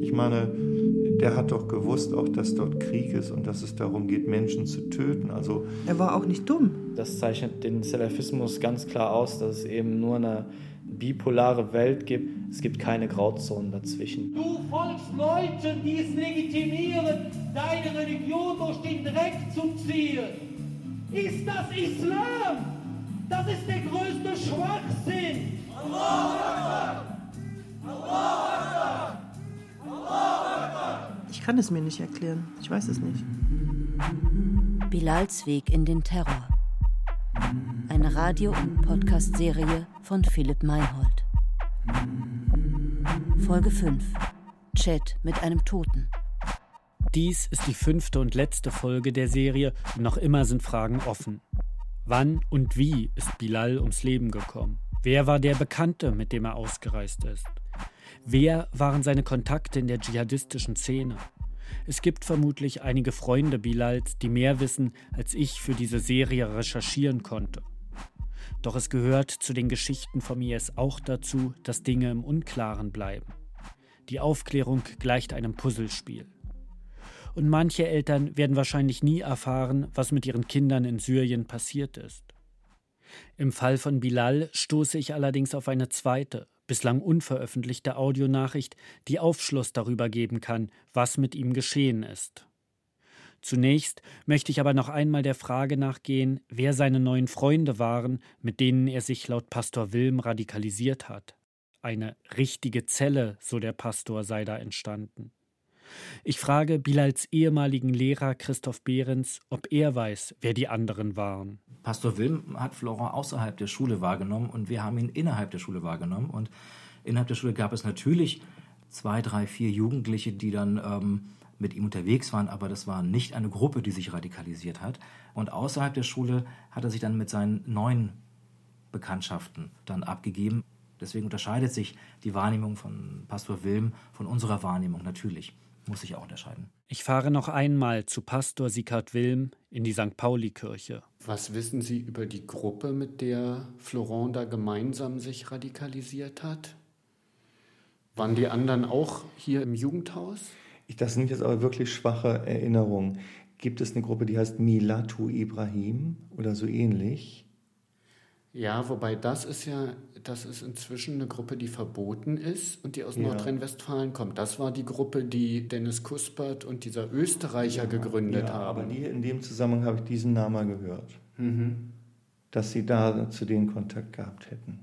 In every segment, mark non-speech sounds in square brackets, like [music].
Ich meine, der hat doch gewusst auch, dass dort Krieg ist und dass es darum geht, Menschen zu töten. Also er war auch nicht dumm. Das zeichnet den Salafismus ganz klar aus, dass es eben nur eine bipolare Welt gibt. Es gibt keine Grauzonen dazwischen. Du folgst Leuten, die es legitimieren, deine Religion durch den Dreck zu ziehen. Ist das Islam? Das ist der größte Schwachsinn. Allah kann es mir nicht erklären. Ich weiß es nicht. Bilals Weg in den Terror. Eine Radio- und Podcast-Serie von Philipp Meinhold. Folge 5. Chat mit einem Toten. Dies ist die fünfte und letzte Folge der Serie und noch immer sind Fragen offen. Wann und wie ist Bilal ums Leben gekommen? Wer war der Bekannte, mit dem er ausgereist ist? Wer waren seine Kontakte in der dschihadistischen Szene? Es gibt vermutlich einige Freunde Bilals, die mehr wissen, als ich für diese Serie recherchieren konnte. Doch es gehört zu den Geschichten vom IS auch dazu, dass Dinge im Unklaren bleiben. Die Aufklärung gleicht einem Puzzlespiel. Und manche Eltern werden wahrscheinlich nie erfahren, was mit ihren Kindern in Syrien passiert ist. Im Fall von Bilal stoße ich allerdings auf eine zweite, bislang unveröffentlichte Audionachricht, die Aufschluss darüber geben kann, was mit ihm geschehen ist. Zunächst möchte ich aber noch einmal der Frage nachgehen, wer seine neuen Freunde waren, mit denen er sich laut Pastor Wilm radikalisiert hat. Eine richtige Zelle, so der Pastor, sei da entstanden. Ich frage Bilals ehemaligen Lehrer Christoph Behrens, ob er weiß, wer die anderen waren. Pastor Wilm hat Florent außerhalb der Schule wahrgenommen und wir haben ihn innerhalb der Schule wahrgenommen. Und innerhalb der Schule gab es natürlich zwei, drei, vier Jugendliche, die dann ähm, mit ihm unterwegs waren, aber das war nicht eine Gruppe, die sich radikalisiert hat. Und außerhalb der Schule hat er sich dann mit seinen neuen Bekanntschaften dann abgegeben. Deswegen unterscheidet sich die Wahrnehmung von Pastor Wilm von unserer Wahrnehmung natürlich muss sich auch unterscheiden. Ich fahre noch einmal zu Pastor Sikard Wilm in die St. Pauli-Kirche. Was wissen Sie über die Gruppe, mit der Florent da gemeinsam sich radikalisiert hat? Waren die anderen auch hier im Jugendhaus? Das sind jetzt aber wirklich schwache Erinnerungen. Gibt es eine Gruppe, die heißt Milatu Ibrahim oder so ähnlich? Ja, wobei das ist ja, das ist inzwischen eine Gruppe, die verboten ist und die aus ja. Nordrhein-Westfalen kommt. Das war die Gruppe, die Dennis Kuspert und dieser Österreicher ja, gegründet ja, haben. Aber die, in dem Zusammenhang habe ich diesen Namen gehört. Mhm. Dass sie da zu denen Kontakt gehabt hätten.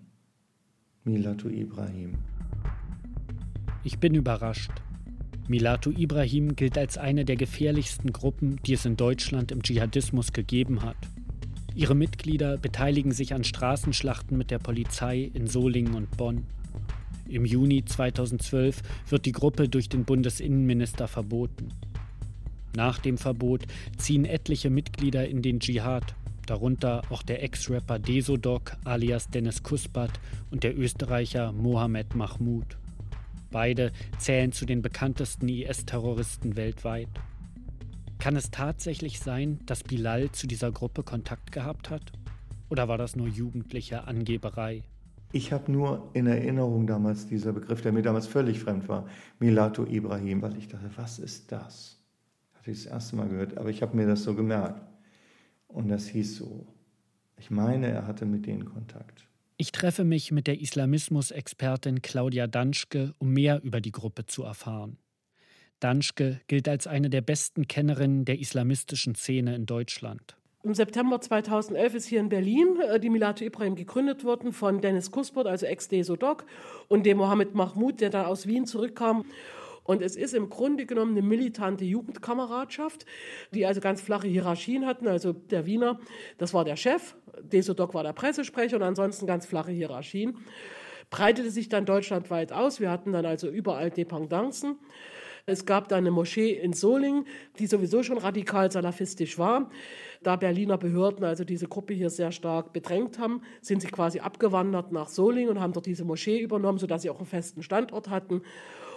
Milatu Ibrahim. Ich bin überrascht. Milatu Ibrahim gilt als eine der gefährlichsten Gruppen, die es in Deutschland im Dschihadismus gegeben hat. Ihre Mitglieder beteiligen sich an Straßenschlachten mit der Polizei in Solingen und Bonn. Im Juni 2012 wird die Gruppe durch den Bundesinnenminister verboten. Nach dem Verbot ziehen etliche Mitglieder in den Dschihad, darunter auch der Ex-Rapper Desodok alias Dennis Kuspat und der Österreicher Mohamed Mahmoud. Beide zählen zu den bekanntesten IS-Terroristen weltweit. Kann es tatsächlich sein, dass Bilal zu dieser Gruppe Kontakt gehabt hat? Oder war das nur jugendliche Angeberei? Ich habe nur in Erinnerung damals dieser Begriff, der mir damals völlig fremd war, Milato Ibrahim, weil ich dachte, was ist das? Hatte ich das erste Mal gehört, aber ich habe mir das so gemerkt. Und das hieß so. Ich meine, er hatte mit denen Kontakt. Ich treffe mich mit der Islamismus-Expertin Claudia Danschke, um mehr über die Gruppe zu erfahren. Danschke gilt als eine der besten Kennerinnen der islamistischen Szene in Deutschland. Im September 2011 ist hier in Berlin äh, die Milatu Ibrahim gegründet worden von Dennis Kuspert, also Ex-Desodok, und dem Mohammed Mahmoud, der dann aus Wien zurückkam. Und es ist im Grunde genommen eine militante Jugendkameradschaft, die also ganz flache Hierarchien hatten. Also der Wiener, das war der Chef, Desodok war der Pressesprecher und ansonsten ganz flache Hierarchien. Breitete sich dann deutschlandweit aus. Wir hatten dann also überall Dependancen. Es gab da eine Moschee in Solingen, die sowieso schon radikal salafistisch war. Da Berliner Behörden also diese Gruppe hier sehr stark bedrängt haben, sind sie quasi abgewandert nach Solingen und haben dort diese Moschee übernommen, sodass sie auch einen festen Standort hatten.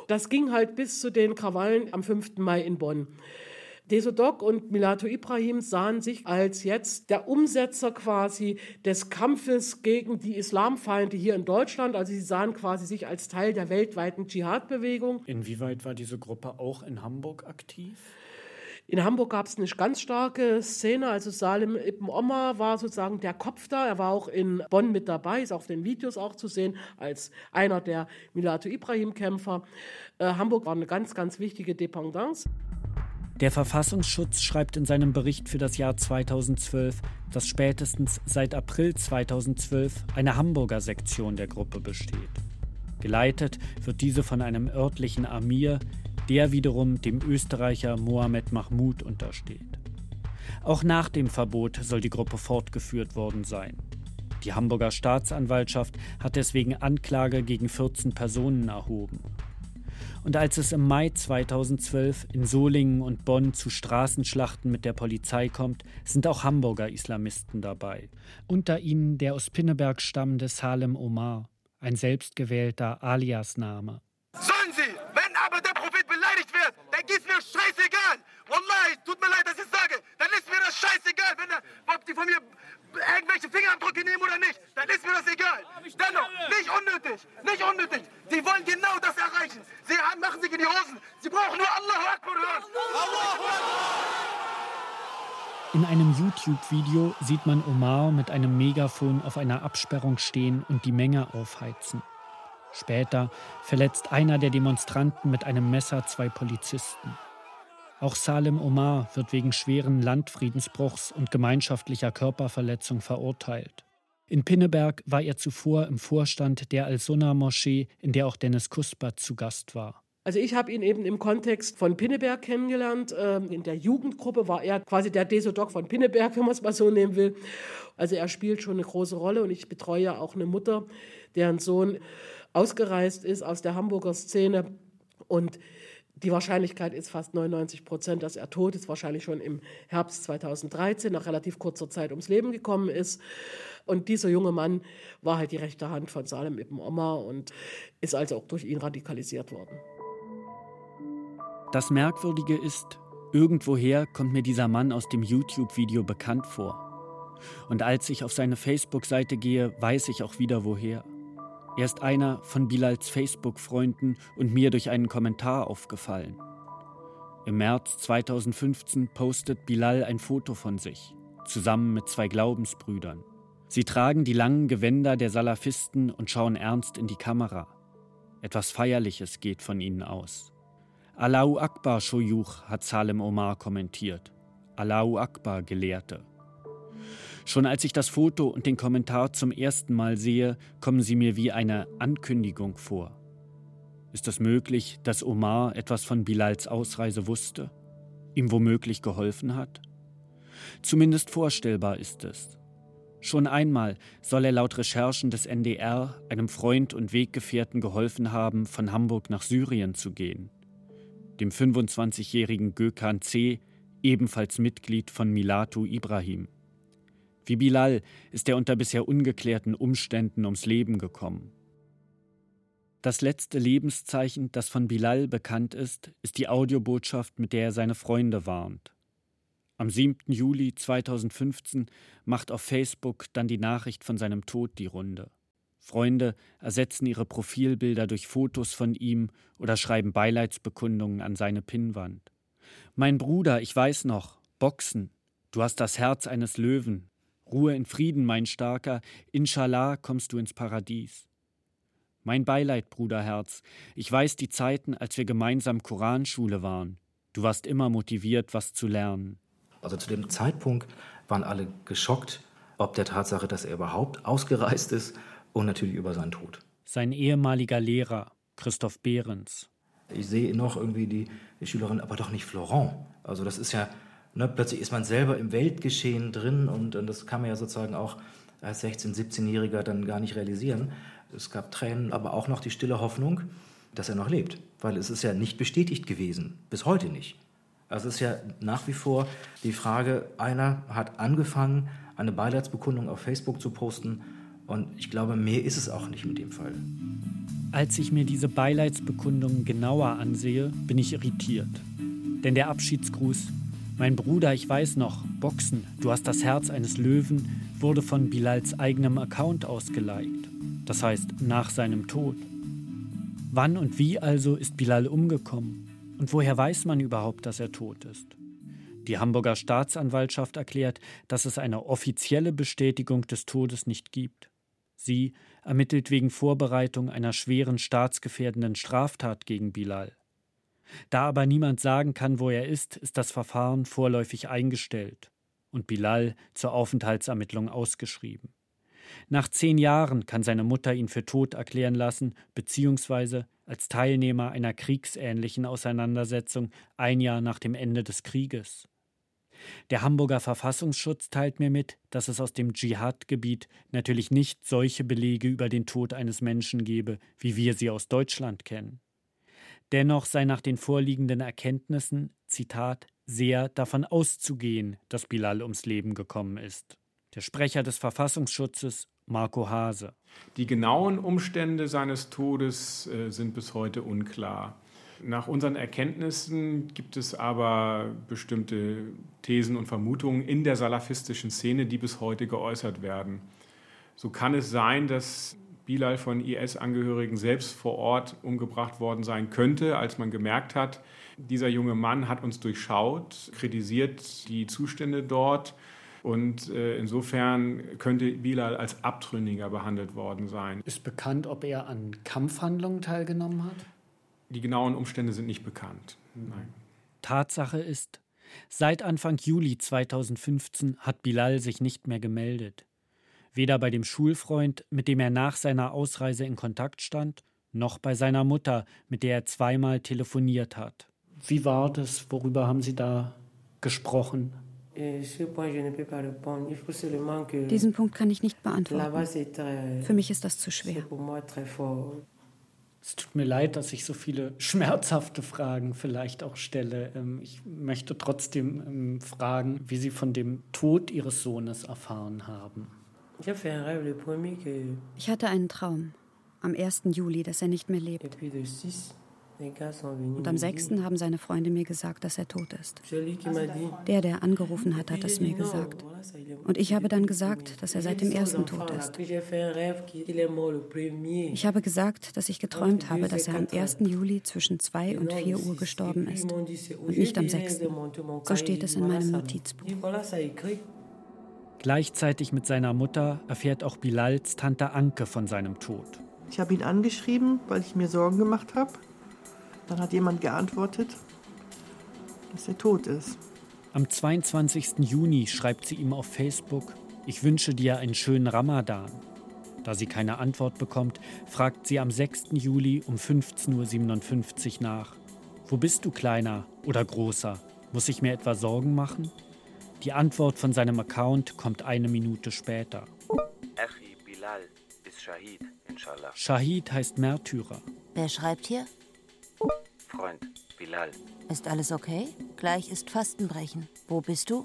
Das ging halt bis zu den Krawallen am 5. Mai in Bonn. Desodok und Milato Ibrahim sahen sich als jetzt der Umsetzer quasi des Kampfes gegen die Islamfeinde hier in Deutschland. Also sie sahen quasi sich als Teil der weltweiten Dschihad-Bewegung. Inwieweit war diese Gruppe auch in Hamburg aktiv? In Hamburg gab es eine ganz starke Szene. Also Salim Ibn Omar war sozusagen der Kopf da. Er war auch in Bonn mit dabei, ist auf den Videos auch zu sehen, als einer der Milato Ibrahim-Kämpfer. Äh, Hamburg war eine ganz, ganz wichtige Dependance. Der Verfassungsschutz schreibt in seinem Bericht für das Jahr 2012, dass spätestens seit April 2012 eine Hamburger Sektion der Gruppe besteht. Geleitet wird diese von einem örtlichen Amir, der wiederum dem Österreicher Mohamed Mahmoud untersteht. Auch nach dem Verbot soll die Gruppe fortgeführt worden sein. Die Hamburger Staatsanwaltschaft hat deswegen Anklage gegen 14 Personen erhoben. Und als es im Mai 2012 in Solingen und Bonn zu Straßenschlachten mit der Polizei kommt, sind auch Hamburger Islamisten dabei. Unter ihnen der aus Pinneberg stammende Salem Omar, ein selbstgewählter Aliasname. Sollen Sie, wenn aber der Prophet beleidigt wird, dann ist mir scheißegal. Wallahi, tut mir leid, dass ich sage, dann ist mir das scheißegal, wenn er, ob die von mir irgendwelche Fingerabdrücke nehmen oder nicht, dann ist mir das egal. Dennoch, nicht unnötig, nicht unnötig. Sie wollen genau das erreichen. Sie machen sich in die Hosen. Sie brauchen nur Allahu Akbar hören. In einem YouTube-Video sieht man Omar mit einem Megafon auf einer Absperrung stehen und die Menge aufheizen. Später verletzt einer der Demonstranten mit einem Messer zwei Polizisten. Auch Salem Omar wird wegen schweren Landfriedensbruchs und gemeinschaftlicher Körperverletzung verurteilt. In Pinneberg war er zuvor im Vorstand der Al-Sunnah-Moschee, in der auch Dennis Kusbat zu Gast war. Also ich habe ihn eben im Kontext von Pinneberg kennengelernt. Ähm, in der Jugendgruppe war er quasi der Desodok von Pinneberg, [laughs] wenn man es mal so nehmen will. Also er spielt schon eine große Rolle und ich betreue auch eine Mutter, deren Sohn ausgereist ist aus der Hamburger Szene und die Wahrscheinlichkeit ist fast 99 Prozent, dass er tot ist, wahrscheinlich schon im Herbst 2013, nach relativ kurzer Zeit ums Leben gekommen ist. Und dieser junge Mann war halt die rechte Hand von Salem Ibn Omar und ist also auch durch ihn radikalisiert worden. Das Merkwürdige ist, irgendwoher kommt mir dieser Mann aus dem YouTube-Video bekannt vor. Und als ich auf seine Facebook-Seite gehe, weiß ich auch wieder woher. Er ist einer von Bilals Facebook-Freunden und mir durch einen Kommentar aufgefallen. Im März 2015 postet Bilal ein Foto von sich, zusammen mit zwei Glaubensbrüdern. Sie tragen die langen Gewänder der Salafisten und schauen ernst in die Kamera. Etwas Feierliches geht von ihnen aus. Allahu Akbar, Shoyuch, hat Salem Omar kommentiert. Allahu Akbar, Gelehrte. Schon als ich das Foto und den Kommentar zum ersten Mal sehe, kommen sie mir wie eine Ankündigung vor. Ist es möglich, dass Omar etwas von Bilals Ausreise wusste, ihm womöglich geholfen hat? Zumindest vorstellbar ist es. Schon einmal soll er laut Recherchen des NDR einem Freund und Weggefährten geholfen haben, von Hamburg nach Syrien zu gehen. Dem 25-jährigen Gökhan C., ebenfalls Mitglied von Milatu Ibrahim. Wie Bilal ist er unter bisher ungeklärten Umständen ums Leben gekommen. Das letzte Lebenszeichen, das von Bilal bekannt ist, ist die Audiobotschaft, mit der er seine Freunde warnt. Am 7. Juli 2015 macht auf Facebook dann die Nachricht von seinem Tod die Runde. Freunde ersetzen ihre Profilbilder durch Fotos von ihm oder schreiben Beileidsbekundungen an seine Pinnwand. Mein Bruder, ich weiß noch, Boxen, du hast das Herz eines Löwen, Ruhe in Frieden, mein Starker, inshallah kommst du ins Paradies. Mein Beileid, Bruderherz, ich weiß die Zeiten, als wir gemeinsam Koranschule waren. Du warst immer motiviert, was zu lernen. Also zu dem Zeitpunkt waren alle geschockt, ob der Tatsache, dass er überhaupt ausgereist ist und natürlich über seinen Tod. Sein ehemaliger Lehrer, Christoph Behrens. Ich sehe noch irgendwie die, die Schülerin, aber doch nicht Florent. Also das ist ja Ne, plötzlich ist man selber im Weltgeschehen drin und, und das kann man ja sozusagen auch als 16-, 17-Jähriger dann gar nicht realisieren. Es gab Tränen, aber auch noch die stille Hoffnung, dass er noch lebt, weil es ist ja nicht bestätigt gewesen, bis heute nicht. Also es ist ja nach wie vor die Frage, einer hat angefangen, eine Beileidsbekundung auf Facebook zu posten und ich glaube, mehr ist es auch nicht mit dem Fall. Als ich mir diese Beileidsbekundung genauer ansehe, bin ich irritiert. Denn der Abschiedsgruß Mein Bruder, ich weiß noch, Boxen, du hast das Herz eines Löwen, wurde von Bilals eigenem Account ausgeliked. Das heißt, nach seinem Tod. Wann und wie also ist Bilal umgekommen? Und woher weiß man überhaupt, dass er tot ist? Die Hamburger Staatsanwaltschaft erklärt, dass es eine offizielle Bestätigung des Todes nicht gibt. Sie ermittelt wegen Vorbereitung einer schweren staatsgefährdenden Straftat gegen Bilal. Da aber niemand sagen kann, wo er ist, ist das Verfahren vorläufig eingestellt und Bilal zur Aufenthaltsermittlung ausgeschrieben. Nach zehn Jahren kann seine Mutter ihn für tot erklären lassen, beziehungsweise als Teilnehmer einer kriegsähnlichen Auseinandersetzung ein Jahr nach dem Ende des Krieges. Der Hamburger Verfassungsschutz teilt mir mit, dass es aus dem Dschihad-Gebiet natürlich nicht solche Belege über den Tod eines Menschen gebe, wie wir sie aus Deutschland kennen. Dennoch sei nach den vorliegenden Erkenntnissen, Zitat, sehr davon auszugehen, dass Bilal ums Leben gekommen ist. Der Sprecher des Verfassungsschutzes, Marco Hase. Die genauen Umstände seines Todes äh, sind bis heute unklar. Nach unseren Erkenntnissen gibt es aber bestimmte Thesen und Vermutungen in der salafistischen Szene, die bis heute geäußert werden. So kann es sein, dass Bilal von IS-Angehörigen selbst vor Ort umgebracht worden sein könnte, als man gemerkt hat, dieser junge Mann hat uns durchschaut, kritisiert die Zustände dort und äh, insofern könnte Bilal als Abtrünniger behandelt worden sein. Ist bekannt, ob er an Kampfhandlungen teilgenommen hat? Die genauen Umstände sind nicht bekannt. Nein. Tatsache ist, seit Anfang Juli 2015 hat Bilal sich nicht mehr gemeldet weder bei dem Schulfreund, mit dem er nach seiner Ausreise in Kontakt stand, noch bei seiner Mutter, mit der er zweimal telefoniert hat. Wie war das? Worüber haben Sie da gesprochen? Diesen Punkt kann ich nicht beantworten. Für mich ist das zu schwer. Es tut mir leid, dass ich so viele [laughs] schmerzhafte Fragen vielleicht auch stelle. Ähm, ich möchte trotzdem ähm, fragen, wie Sie von dem Tod Ihres Sohnes erfahren haben. Ich hatte einen Traum am 1. Juli, dass er nicht mehr lebt. Und am 6. haben seine Freunde mir gesagt, dass er tot ist. Der, der angerufen hat, hat es mir gesagt. Und ich habe dann gesagt, dass er seit dem ersten tot ist. Ich habe gesagt, dass ich geträumt habe, dass er am 1. Juli zwischen 2 und 4 Uhr gestorben ist und nicht am 6. So steht es in meinem Notizbuch. Gleichzeitig mit seiner Mutter erfährt auch Bilals Tante Anke von seinem Tod. Ich habe ihn angeschrieben, weil ich mir Sorgen gemacht habe. Dann hat jemand geantwortet, dass er tot ist. Am 22. Juni schreibt sie ihm auf Facebook, ich wünsche dir einen schönen Ramadan. Da sie keine Antwort bekommt, fragt sie am 6. Juli um 15.57 Uhr nach. Wo bist du, Kleiner oder Großer? Muss ich mir etwa Sorgen machen? Die Antwort von seinem Account kommt eine Minute später. Bilal ist Shahid, inshallah. Shahid heißt Märtyrer. Wer schreibt hier? Freund, Bilal. Ist alles okay? Gleich ist Fastenbrechen. Wo bist du?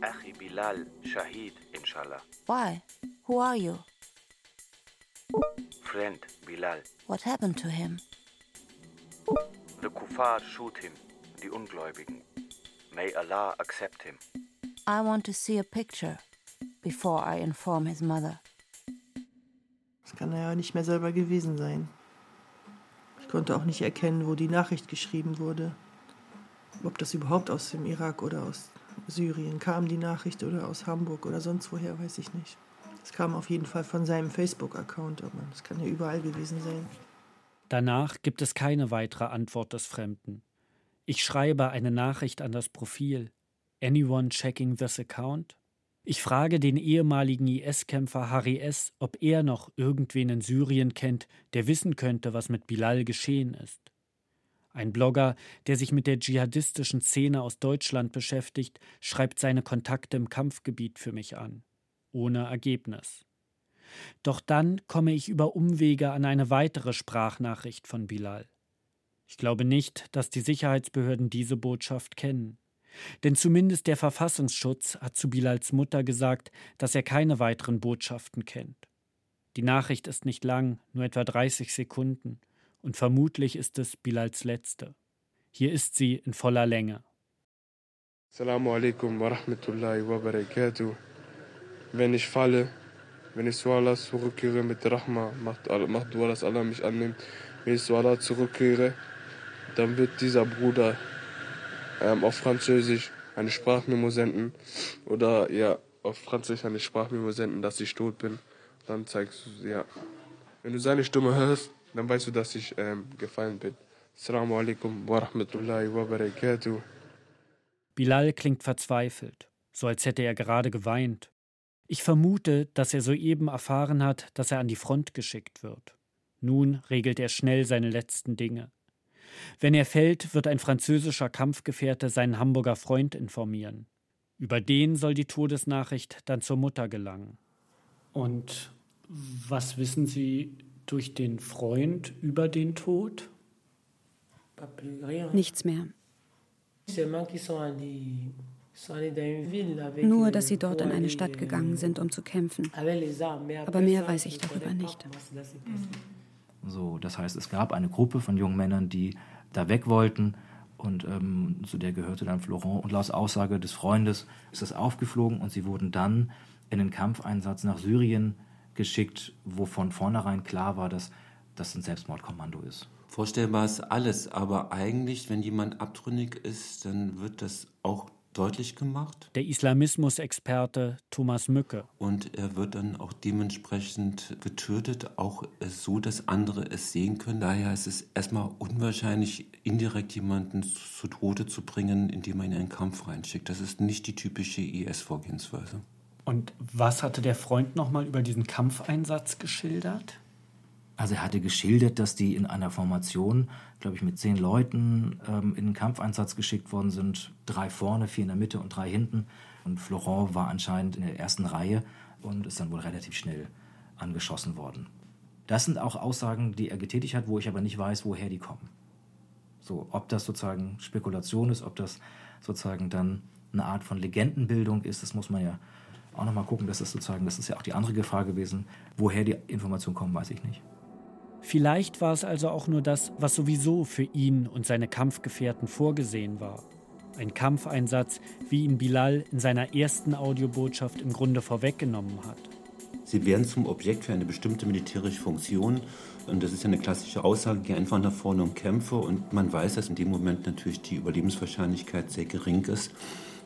Achi Bilal, Shahid, inshallah. Why? Who are you? Friend, Bilal. What happened to him? The Kuffar shoot him, die Ungläubigen. May Allah accept him. I want to see a picture before I inform his mother. Das kann er ja nicht mehr selber gewesen sein. Ich konnte auch nicht erkennen, wo die Nachricht geschrieben wurde. Ob das überhaupt aus dem Irak oder aus Syrien kam, die Nachricht, oder aus Hamburg oder sonst woher, weiß ich nicht. Es kam auf jeden Fall von seinem Facebook-Account, aber das kann ja überall gewesen sein. Danach gibt es keine weitere Antwort des Fremden. Ich schreibe eine Nachricht an das Profil. Anyone checking this account? Ich frage den ehemaligen IS-Kämpfer Harry S., ob er noch irgendwen in Syrien kennt, der wissen könnte, was mit Bilal geschehen ist. Ein Blogger, der sich mit der dschihadistischen Szene aus Deutschland beschäftigt, schreibt seine Kontakte im Kampfgebiet für mich an. Ohne Ergebnis. Doch dann komme ich über Umwege an eine weitere Sprachnachricht von Bilal. Ich glaube nicht, dass die Sicherheitsbehörden diese Botschaft kennen. Denn zumindest der Verfassungsschutz hat zu Bilals Mutter gesagt, dass er keine weiteren Botschaften kennt. Die Nachricht ist nicht lang, nur etwa 30 Sekunden, und vermutlich ist es Bilals letzte. Hier ist sie in voller Länge. Assalamu alaikum wa rahmatullahi wa barakatuh. Wenn ich falle, wenn ich zu Allah zurückkehre mit Rahma, macht, macht Allah mich annimmt. Wenn ich zu Allah zurückkehre, dann wird dieser Bruder ähm, auf Französisch eine Sprachmemo senden oder ja, auf Französisch eine Sprachmemo senden, dass ich tot bin. Dann zeigst du, ja. Wenn du seine Stimme hörst, dann weißt du, dass ich ähm, gefallen bin. Assalamu alaikum wa rahmatullahi wa barakatuh. Bilal klingt verzweifelt, so als hätte er gerade geweint. Ich vermute, dass er soeben erfahren hat, dass er an die Front geschickt wird. Nun regelt er schnell seine letzten Dinge. Wenn er fällt, wird ein französischer Kampfgefährte seinen Hamburger Freund informieren. Über den soll die Todesnachricht dann zur Mutter gelangen. Und was wissen Sie durch den Freund über den Tod? Nichts mehr. Nur, dass sie dort in eine Stadt gegangen sind, um zu kämpfen. Aber mehr weiß ich darüber nicht. So, das heißt, es gab eine Gruppe von jungen Männern, die da weg wollten und ähm, zu der gehörte dann Florent. Und laut Aussage des Freundes ist das aufgeflogen und sie wurden dann in den Kampfeinsatz nach Syrien geschickt, wo von vornherein klar war, dass das ein Selbstmordkommando ist. Vorstellbar ist alles, aber eigentlich, wenn jemand abtrünnig ist, dann wird das auch deutlich gemacht. Der Islamismusexperte Thomas Mücke. Und er wird dann auch dementsprechend getötet, auch so, dass andere es sehen können. Daher ist es erstmal unwahrscheinlich, indirekt jemanden zu Tode zu bringen, indem man ihn in einen Kampf reinschickt. Das ist nicht die typische IS-Vorgehensweise. Und was hatte der Freund nochmal über diesen Kampfeinsatz geschildert? Also er hatte geschildert, dass die in einer Formation, glaube ich, mit zehn Leuten ähm, in den Kampfeinsatz geschickt worden sind. Drei vorne, vier in der Mitte und drei hinten. Und Florent war anscheinend in der ersten Reihe und ist dann wohl relativ schnell angeschossen worden. Das sind auch Aussagen, die er getätigt hat, wo ich aber nicht weiß, woher die kommen. So, ob das sozusagen Spekulation ist, ob das sozusagen dann eine Art von Legendenbildung ist, das muss man ja auch nochmal gucken. Das ist sozusagen, das ist ja auch die andere Gefahr gewesen. Woher die Informationen kommen, weiß ich nicht. Vielleicht war es also auch nur das, was sowieso für ihn und seine Kampfgefährten vorgesehen war. Ein Kampfeinsatz, wie ihn Bilal in seiner ersten Audiobotschaft im Grunde vorweggenommen hat. Sie werden zum Objekt für eine bestimmte militärische Funktion. Und das ist ja eine klassische Aussage, geh einfach nach vorne und kämpfe. Und man weiß, dass in dem Moment natürlich die Überlebenswahrscheinlichkeit sehr gering ist.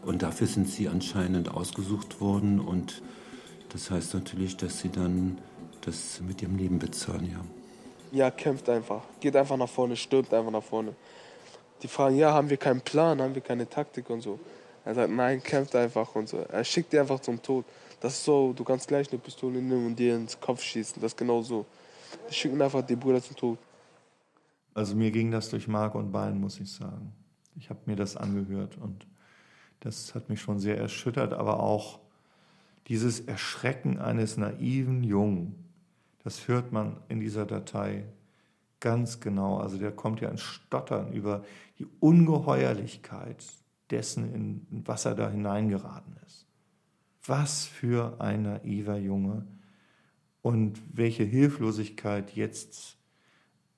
Und dafür sind sie anscheinend ausgesucht worden. Und das heißt natürlich, dass sie dann das mit ihrem Leben bezahlen, ja. Ja, kämpft einfach. Geht einfach nach vorne, stürmt einfach nach vorne. Die fragen, ja, haben wir keinen Plan, haben wir keine Taktik und so. Er sagt, nein, kämpft einfach und so. Er schickt dir einfach zum Tod. Das ist so, du kannst gleich eine Pistole nehmen und dir ins Kopf schießen. Das ist genau so. Die schicken einfach die Brüder zum Tod. Also mir ging das durch Mark und Bein, muss ich sagen. Ich habe mir das angehört und das hat mich schon sehr erschüttert, aber auch dieses Erschrecken eines naiven Jungen, das hört man in dieser Datei ganz genau. Also der kommt ja ins Stottern über die Ungeheuerlichkeit dessen, in was er da hineingeraten ist. Was für ein naiver Junge und welche Hilflosigkeit jetzt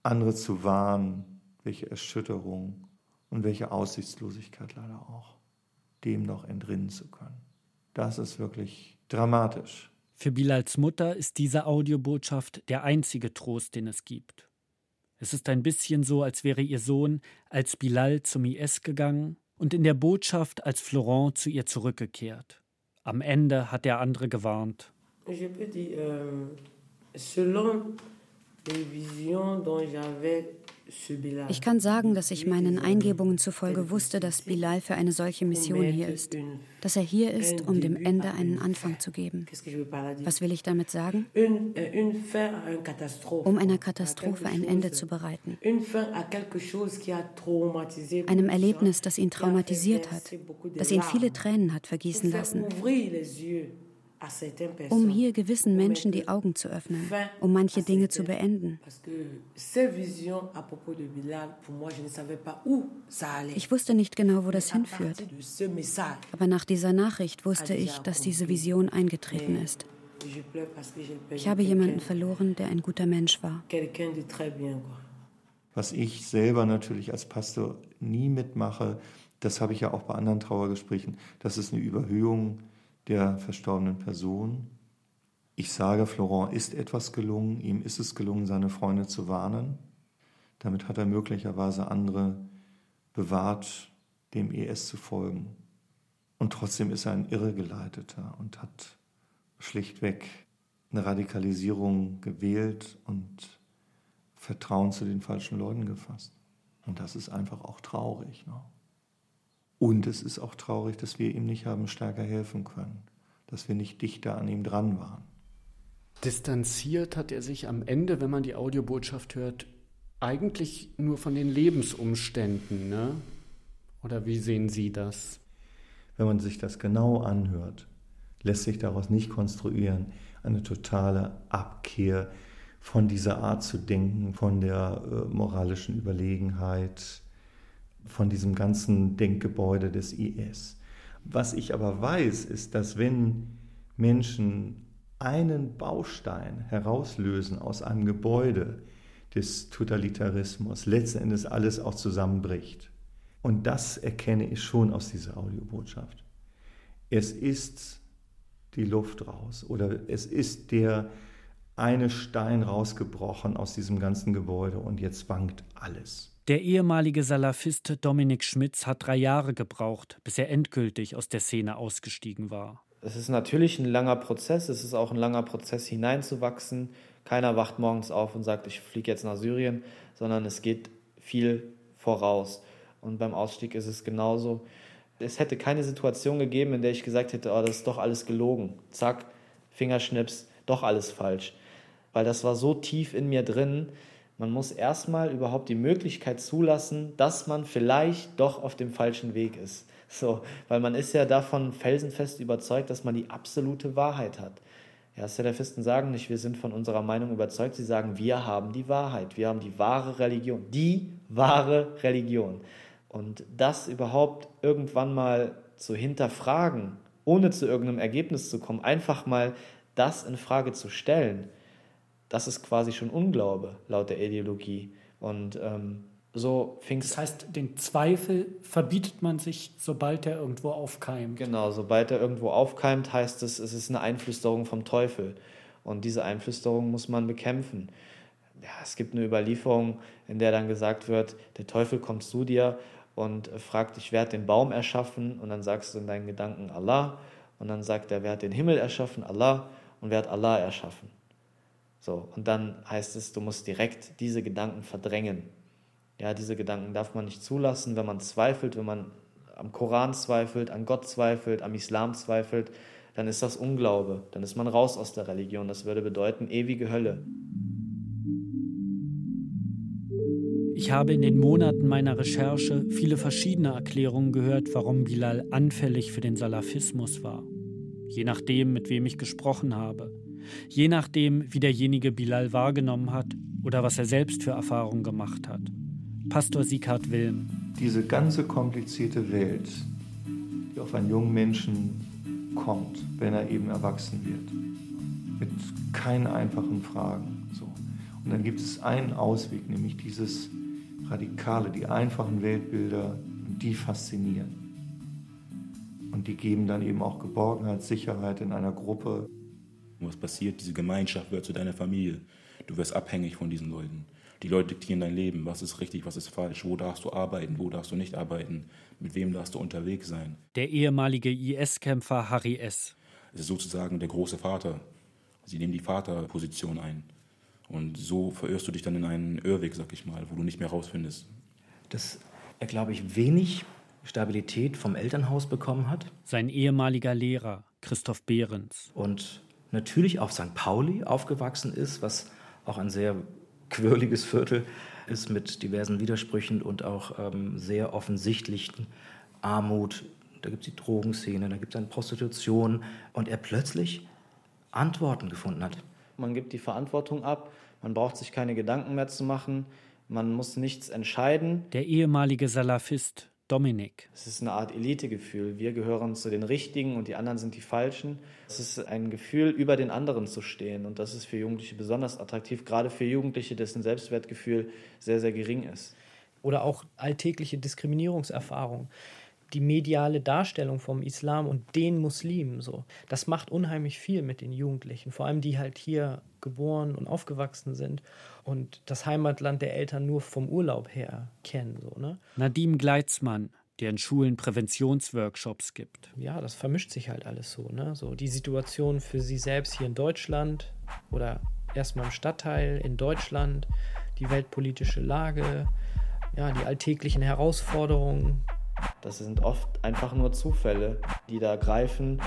andere zu warnen, welche Erschütterung und welche Aussichtslosigkeit leider auch, dem noch entrinnen zu können. Das ist wirklich dramatisch. Für Bilals Mutter ist diese Audiobotschaft der einzige Trost, den es gibt. Es ist ein bisschen so, als wäre ihr Sohn als Bilal zum IS gegangen und in der Botschaft als Florent zu ihr zurückgekehrt. Am Ende hat der andere gewarnt. Je peux dire, euh, selon les visions dont j'avais ich kann sagen, dass ich meinen Eingebungen zufolge wusste, dass Bilal für eine solche Mission hier ist. Dass er hier ist, um dem Ende einen Anfang zu geben. Was will ich damit sagen? Um einer Katastrophe ein Ende zu bereiten. Einem Erlebnis, das ihn traumatisiert hat, das ihn viele Tränen hat vergießen lassen um hier gewissen Menschen die Augen zu öffnen, um manche Dinge zu beenden. Ich wusste nicht genau, wo das hinführt. Aber nach dieser Nachricht wusste ich, dass diese Vision eingetreten ist. Ich habe jemanden verloren, der ein guter Mensch war. Was ich selber natürlich als Pastor nie mitmache, Das habe ich ja auch bei anderen Trauergesprächen. Das ist eine Überhöhung der verstorbenen Person. Ich sage, Florent ist etwas gelungen, ihm ist es gelungen, seine Freunde zu warnen. Damit hat er möglicherweise andere bewahrt, dem ES zu folgen. Und trotzdem ist er ein Irregeleiteter und hat schlichtweg eine Radikalisierung gewählt und Vertrauen zu den falschen Leuten gefasst. Und das ist einfach auch traurig. Ne? Und es ist auch traurig, dass wir ihm nicht haben stärker helfen können, dass wir nicht dichter an ihm dran waren. Distanziert hat er sich am Ende, wenn man die Audiobotschaft hört, eigentlich nur von den Lebensumständen, ne? Oder wie sehen Sie das? Wenn man sich das genau anhört, lässt sich daraus nicht konstruieren, eine totale Abkehr von dieser Art zu denken, von der äh, moralischen Überlegenheit, von diesem ganzen Denkgebäude des IS. Was ich aber weiß, ist, dass wenn Menschen einen Baustein herauslösen aus einem Gebäude des Totalitarismus, letzten Endes alles auch zusammenbricht. Und das erkenne ich schon aus dieser Audiobotschaft. Es ist die Luft raus oder es ist der eine Stein rausgebrochen aus diesem ganzen Gebäude und jetzt wankt alles. Der ehemalige Salafist Dominik Schmitz hat drei Jahre gebraucht, bis er endgültig aus der Szene ausgestiegen war. Es ist natürlich ein langer Prozess, es ist auch ein langer Prozess hineinzuwachsen. Keiner wacht morgens auf und sagt, ich fliege jetzt nach Syrien, sondern es geht viel voraus. Und beim Ausstieg ist es genauso. Es hätte keine Situation gegeben, in der ich gesagt hätte, oh, das ist doch alles gelogen. Zack, Fingerschnips, doch alles falsch weil das war so tief in mir drin. Man muss erstmal überhaupt die Möglichkeit zulassen, dass man vielleicht doch auf dem falschen Weg ist. So, weil man ist ja davon felsenfest überzeugt, dass man die absolute Wahrheit hat. Ja, Salafisten sagen nicht, wir sind von unserer Meinung überzeugt, sie sagen, wir haben die Wahrheit, wir haben die wahre Religion, die wahre Religion. Und das überhaupt irgendwann mal zu hinterfragen, ohne zu irgendeinem Ergebnis zu kommen, einfach mal das in Frage zu stellen, das ist quasi schon Unglaube laut der Ideologie. Und ähm, so fing Das heißt, den Zweifel verbietet man sich, sobald er irgendwo aufkeimt. Genau, sobald er irgendwo aufkeimt, heißt es, es ist eine Einflüsterung vom Teufel. Und diese Einflüsterung muss man bekämpfen. Ja, es gibt eine Überlieferung, in der dann gesagt wird, der Teufel kommt zu dir und fragt dich, wer hat den Baum erschaffen? Und dann sagst du in deinen Gedanken Allah. Und dann sagt er, wer hat den Himmel erschaffen? Allah. Und wer hat Allah erschaffen? So, und dann heißt es, du musst direkt diese Gedanken verdrängen. Ja, diese Gedanken darf man nicht zulassen, wenn man zweifelt, wenn man am Koran zweifelt, an Gott zweifelt, am Islam zweifelt, dann ist das Unglaube, dann ist man raus aus der Religion. Das würde bedeuten ewige Hölle. Ich habe in den Monaten meiner Recherche viele verschiedene Erklärungen gehört, warum Bilal anfällig für den Salafismus war. Je nachdem, mit wem ich gesprochen habe je nachdem, wie derjenige Bilal wahrgenommen hat oder was er selbst für Erfahrungen gemacht hat. Pastor Sieghard Wilm. Diese ganze komplizierte Welt, die auf einen jungen Menschen kommt, wenn er eben erwachsen wird, mit keinen einfachen Fragen. So. Und dann gibt es einen Ausweg, nämlich dieses Radikale, die einfachen Weltbilder, die faszinieren. Und die geben dann eben auch Geborgenheit, Sicherheit in einer Gruppe. Und was passiert? Diese Gemeinschaft wird zu deiner Familie. Du wirst abhängig von diesen Leuten. Die Leute diktieren dein Leben. Was ist richtig, was ist falsch? Wo darfst du arbeiten? Wo darfst du nicht arbeiten? Mit wem darfst du unterwegs sein? Der ehemalige IS-Kämpfer Harry S. Es ist sozusagen der große Vater. Sie nehmen die Vaterposition ein. Und so verirrst du dich dann in einen Irrweg, sag ich mal, wo du nicht mehr rausfindest. Dass er, glaube ich, wenig Stabilität vom Elternhaus bekommen hat. Sein ehemaliger Lehrer, Christoph Behrens. Und natürlich auf St. Pauli aufgewachsen ist, was auch ein sehr quirliges Viertel ist mit diversen Widersprüchen und auch ähm, sehr offensichtlichen Armut. Da gibt es die Drogenszene, da gibt es eine Prostitution und er plötzlich Antworten gefunden hat. Man gibt die Verantwortung ab, man braucht sich keine Gedanken mehr zu machen, man muss nichts entscheiden. Der ehemalige Salafist Dominik. Es ist eine Art Elitegefühl. Wir gehören zu den Richtigen und die anderen sind die Falschen. Es ist ein Gefühl, über den anderen zu stehen. Und das ist für Jugendliche besonders attraktiv, gerade für Jugendliche, dessen Selbstwertgefühl sehr, sehr gering ist. Oder auch alltägliche Diskriminierungserfahrungen. Die mediale Darstellung vom Islam und den Muslimen so. Das macht unheimlich viel mit den Jugendlichen, vor allem die halt hier geboren und aufgewachsen sind und das Heimatland der Eltern nur vom Urlaub her kennen. So, ne? Nadim Gleitzmann, der in Schulen Präventionsworkshops gibt. Ja, das vermischt sich halt alles so. Ne? So die Situation für sie selbst hier in Deutschland oder erstmal im Stadtteil in Deutschland, die weltpolitische Lage, ja, die alltäglichen Herausforderungen. Das sind oft einfach nur Zufälle, die da greifen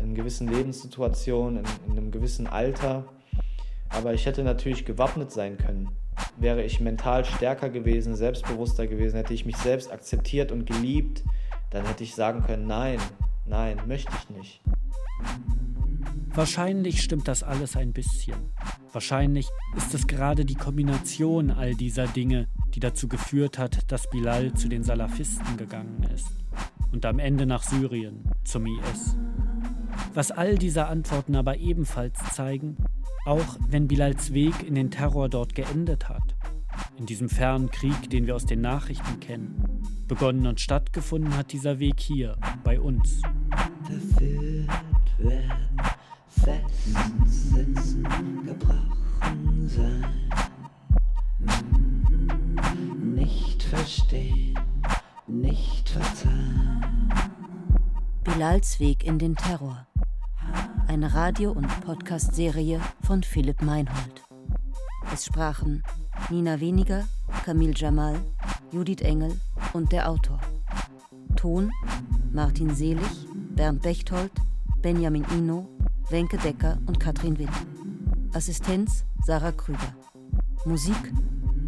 in gewissen Lebenssituationen, in, in einem gewissen Alter. Aber ich hätte natürlich gewappnet sein können. Wäre ich mental stärker gewesen, selbstbewusster gewesen, hätte ich mich selbst akzeptiert und geliebt, dann hätte ich sagen können, nein, nein, möchte ich nicht. Wahrscheinlich stimmt das alles ein bisschen. Wahrscheinlich ist es gerade die Kombination all dieser Dinge, die dazu geführt hat, dass Bilal zu den Salafisten gegangen ist und am Ende nach Syrien zum IS. Was all diese Antworten aber ebenfalls zeigen, auch wenn Bilals Weg in den Terror dort geendet hat, in diesem fernen Krieg, den wir aus den Nachrichten kennen, begonnen und stattgefunden hat dieser Weg hier, bei uns. Verführt werden Fetzen, Sitzen, gebrochen Bilals Weg in den Terror. Eine Radio- und Podcast-Serie von Philipp Meinhold. Es sprachen Nina Weniger, Camille Jamal, Judith Engel und der Autor. Ton Martin Selig, Bernd Bechtold, Benjamin Ino Wenke Decker und Katrin Witt. Assistenz Sarah Krüger. Musik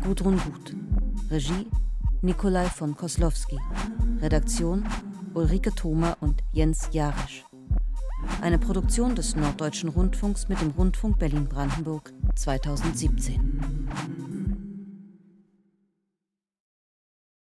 Gudrun Gut. Regie Nikolai von Koslowski. Redaktion Ulrike Thoma und Jens Jarisch. Eine Produktion des Norddeutschen Rundfunks mit dem Rundfunk Berlin-Brandenburg 2017.